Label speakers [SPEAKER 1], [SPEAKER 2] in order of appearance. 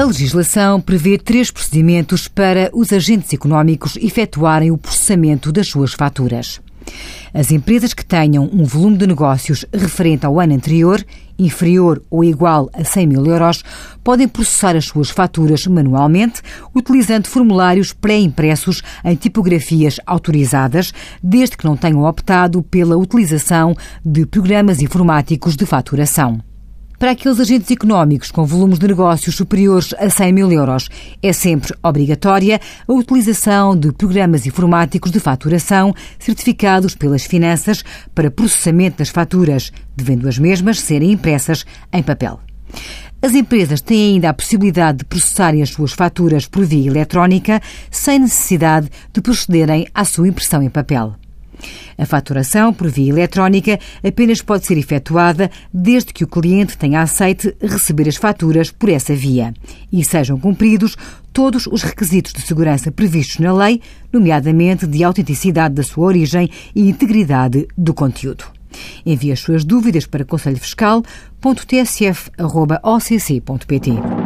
[SPEAKER 1] A legislação prevê três procedimentos para os agentes económicos efetuarem o processamento das suas faturas. As empresas que tenham um volume de negócios referente ao ano anterior, inferior ou igual a 100 mil euros, podem processar as suas faturas manualmente, utilizando formulários pré-impressos em tipografias autorizadas, desde que não tenham optado pela utilização de programas informáticos de faturação. Para aqueles agentes económicos com volumes de negócios superiores a 100 mil euros, é sempre obrigatória a utilização de programas informáticos de faturação certificados pelas finanças para processamento das faturas, devendo as mesmas serem impressas em papel. As empresas têm ainda a possibilidade de processarem as suas faturas por via eletrónica sem necessidade de procederem à sua impressão em papel. A faturação por via eletrónica apenas pode ser efetuada desde que o cliente tenha aceite receber as faturas por essa via e sejam cumpridos todos os requisitos de segurança previstos na lei, nomeadamente de autenticidade da sua origem e integridade do conteúdo. Envie as suas dúvidas para conselhofiscal.tsf.occ.pt.